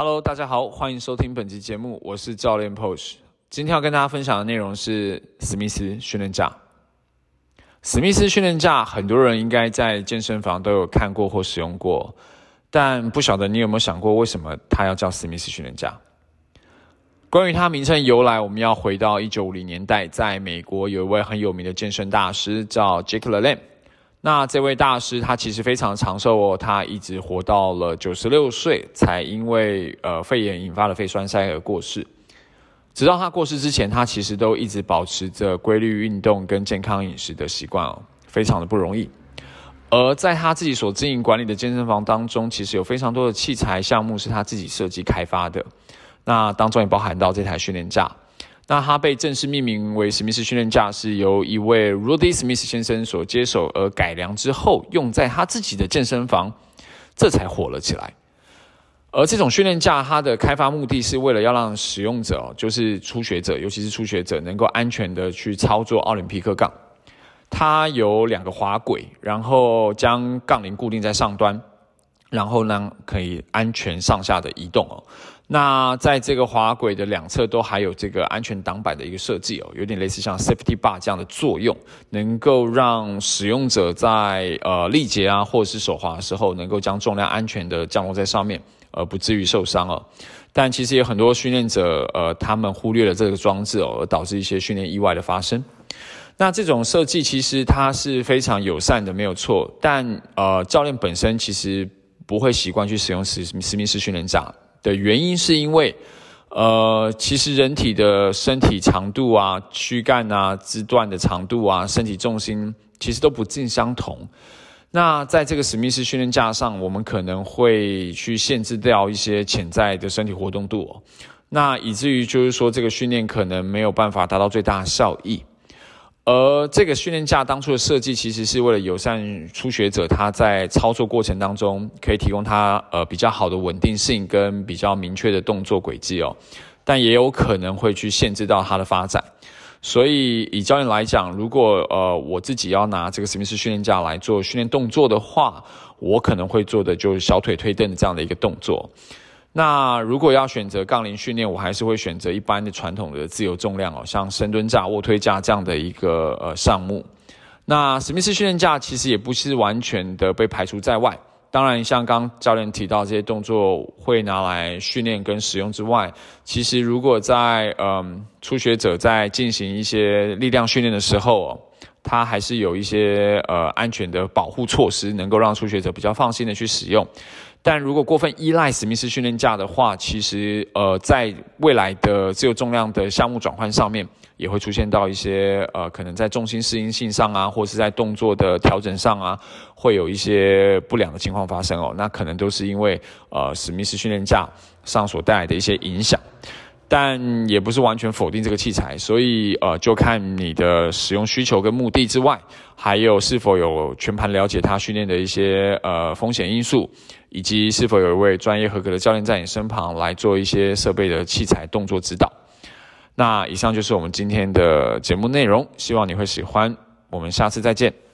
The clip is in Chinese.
Hello，大家好，欢迎收听本期节目，我是教练 Posh。今天要跟大家分享的内容是史密斯训练架。史密斯训练架，很多人应该在健身房都有看过或使用过，但不晓得你有没有想过，为什么它要叫史密斯训练架？关于它名称由来，我们要回到一九五零年代，在美国有一位很有名的健身大师叫 Jack LaLanne。那这位大师他其实非常长寿哦，他一直活到了九十六岁，才因为呃肺炎引发了肺栓塞而过世。直到他过世之前，他其实都一直保持着规律运动跟健康饮食的习惯哦，非常的不容易。而在他自己所经营管理的健身房当中，其实有非常多的器材项目是他自己设计开发的，那当中也包含到这台训练架。那它被正式命名为史密斯训练架，是由一位 Rudy Smith 先生所接手而改良之后，用在他自己的健身房，这才火了起来。而这种训练架，它的开发目的是为了要让使用者，就是初学者，尤其是初学者，能够安全的去操作奥林匹克杠。它有两个滑轨，然后将杠铃固定在上端，然后呢可以安全上下的移动哦。那在这个滑轨的两侧都还有这个安全挡板的一个设计哦，有点类似像 safety bar 这样的作用，能够让使用者在呃力竭啊或者是手滑的时候，能够将重量安全的降落在上面，而不至于受伤哦。但其实有很多训练者呃，他们忽略了这个装置哦，而导致一些训练意外的发生。那这种设计其实它是非常友善的，没有错。但呃，教练本身其实不会习惯去使用史史密斯训练架。的原因是因为，呃，其实人体的身体长度啊、躯干啊、肢段的长度啊、身体重心其实都不尽相同。那在这个史密斯训练架上，我们可能会去限制掉一些潜在的身体活动度，那以至于就是说，这个训练可能没有办法达到最大效益。而这个训练架当初的设计，其实是为了友善初学者，他在操作过程当中可以提供他呃比较好的稳定性跟比较明确的动作轨迹哦，但也有可能会去限制到他的发展。所以以教练来讲，如果呃我自己要拿这个史密斯训练架来做训练动作的话，我可能会做的就是小腿推蹬这样的一个动作。那如果要选择杠铃训练，我还是会选择一般的传统的自由重量哦，像深蹲架、卧推架这样的一个呃项目。那史密斯训练架其实也不是完全的被排除在外。当然，像刚教练提到这些动作会拿来训练跟使用之外，其实如果在嗯初学者在进行一些力量训练的时候哦，它还是有一些呃安全的保护措施，能够让初学者比较放心的去使用。但如果过分依赖史密斯训练架的话，其实呃，在未来的自由重量的项目转换上面，也会出现到一些呃，可能在重心适应性上啊，或是在动作的调整上啊，会有一些不良的情况发生哦。那可能都是因为呃史密斯训练架上所带来的一些影响。但也不是完全否定这个器材，所以呃，就看你的使用需求跟目的之外，还有是否有全盘了解它训练的一些呃风险因素，以及是否有一位专业合格的教练在你身旁来做一些设备的器材动作指导。那以上就是我们今天的节目内容，希望你会喜欢。我们下次再见。